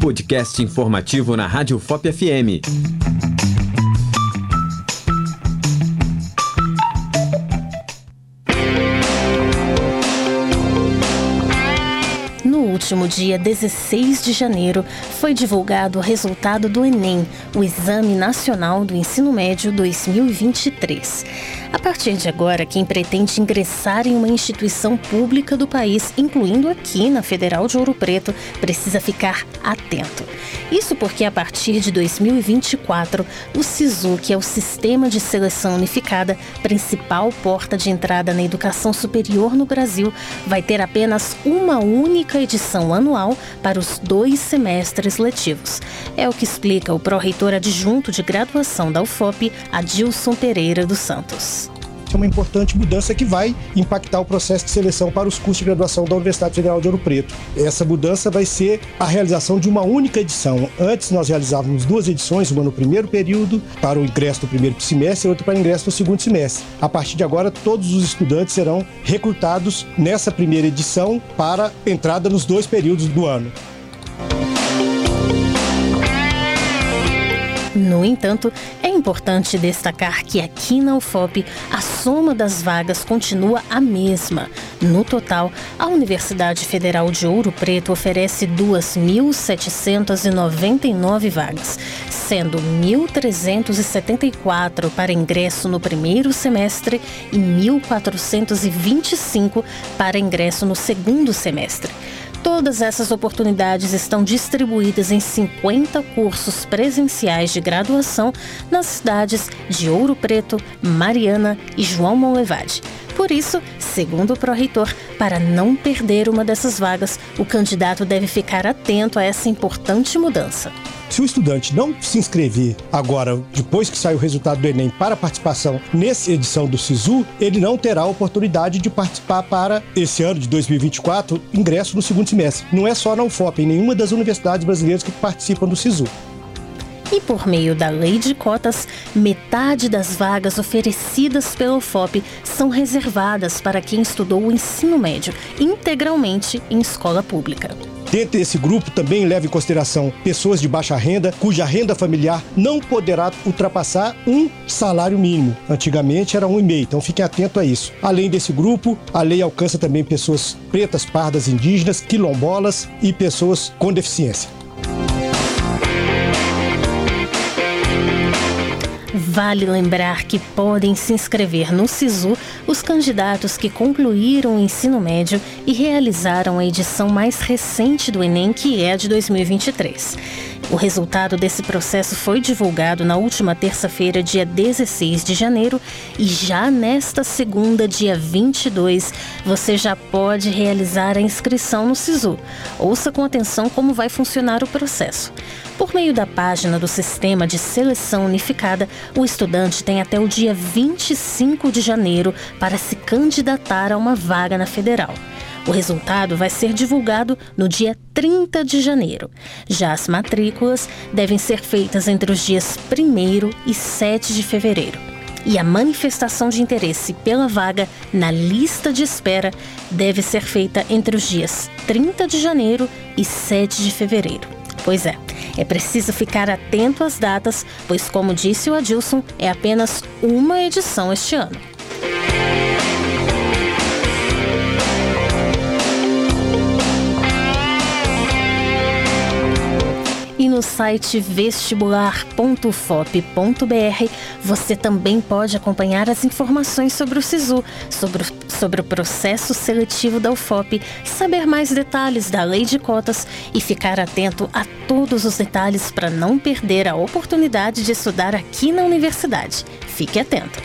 Podcast informativo na Rádio FOP FM. Último dia 16 de janeiro, foi divulgado o resultado do Enem, o Exame Nacional do Ensino Médio 2023. A partir de agora, quem pretende ingressar em uma instituição pública do país, incluindo aqui na Federal de Ouro Preto, precisa ficar atento. Isso porque a partir de 2024, o SISU, que é o Sistema de Seleção Unificada, principal porta de entrada na educação superior no Brasil, vai ter apenas uma única edição anual para os dois semestres letivos. É o que explica o pró-reitor adjunto de graduação da UFOP, Adilson Pereira dos Santos é uma importante mudança que vai impactar o processo de seleção para os cursos de graduação da Universidade Federal de Ouro Preto. Essa mudança vai ser a realização de uma única edição. Antes nós realizávamos duas edições, uma no primeiro período para o ingresso do primeiro semestre e outra para o ingresso do segundo semestre. A partir de agora, todos os estudantes serão recrutados nessa primeira edição para entrada nos dois períodos do ano. No entanto, importante destacar que aqui na UFOP a soma das vagas continua a mesma. No total, a Universidade Federal de Ouro Preto oferece 2.799 vagas, sendo 1.374 para ingresso no primeiro semestre e 1.425 para ingresso no segundo semestre. Todas essas oportunidades estão distribuídas em 50 cursos presenciais de graduação nas cidades de Ouro Preto, Mariana e João Monlevade. Por isso, segundo o pró-reitor, para não perder uma dessas vagas, o candidato deve ficar atento a essa importante mudança. Se o estudante não se inscrever agora, depois que sai o resultado do Enem, para participação nessa edição do SISU, ele não terá a oportunidade de participar para esse ano de 2024, ingresso no segundo semestre. Não é só na UFOP, em nenhuma das universidades brasileiras que participam do SISU. E por meio da lei de cotas, metade das vagas oferecidas pela UFOP são reservadas para quem estudou o ensino médio integralmente em escola pública. Dentro desse grupo também leva em consideração pessoas de baixa renda, cuja renda familiar não poderá ultrapassar um salário mínimo. Antigamente era um e meio, então fiquem atentos a isso. Além desse grupo, a lei alcança também pessoas pretas, pardas, indígenas, quilombolas e pessoas com deficiência. Vale lembrar que podem se inscrever no SISU os candidatos que concluíram o ensino médio e realizaram a edição mais recente do Enem, que é a de 2023. O resultado desse processo foi divulgado na última terça-feira, dia 16 de janeiro, e já nesta segunda, dia 22, você já pode realizar a inscrição no SISU. Ouça com atenção como vai funcionar o processo. Por meio da página do Sistema de Seleção Unificada, o estudante tem até o dia 25 de janeiro para se candidatar a uma vaga na federal. O resultado vai ser divulgado no dia 30 de janeiro. Já as matrículas devem ser feitas entre os dias 1 e 7 de fevereiro. E a manifestação de interesse pela vaga na lista de espera deve ser feita entre os dias 30 de janeiro e 7 de fevereiro. Pois é, é preciso ficar atento às datas, pois, como disse o Adilson, é apenas uma edição este ano. No site vestibular.fop.br você também pode acompanhar as informações sobre o SISU, sobre, sobre o processo seletivo da UFOP, saber mais detalhes da lei de cotas e ficar atento a todos os detalhes para não perder a oportunidade de estudar aqui na universidade. Fique atento!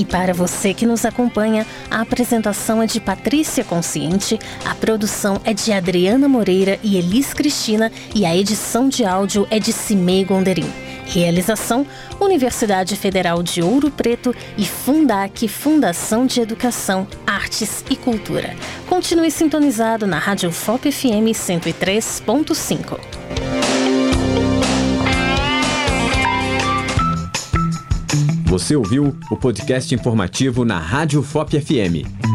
E para você que nos acompanha, a apresentação é de Patrícia Consciente, a produção é de Adriana Moreira e Elis Cristina e a edição de áudio é de Cimei Gonderim. Realização: Universidade Federal de Ouro Preto e Fundac Fundação de Educação, Artes e Cultura. Continue sintonizado na Rádio FOP FM 103.5. Você ouviu o podcast informativo na Rádio FOP FM.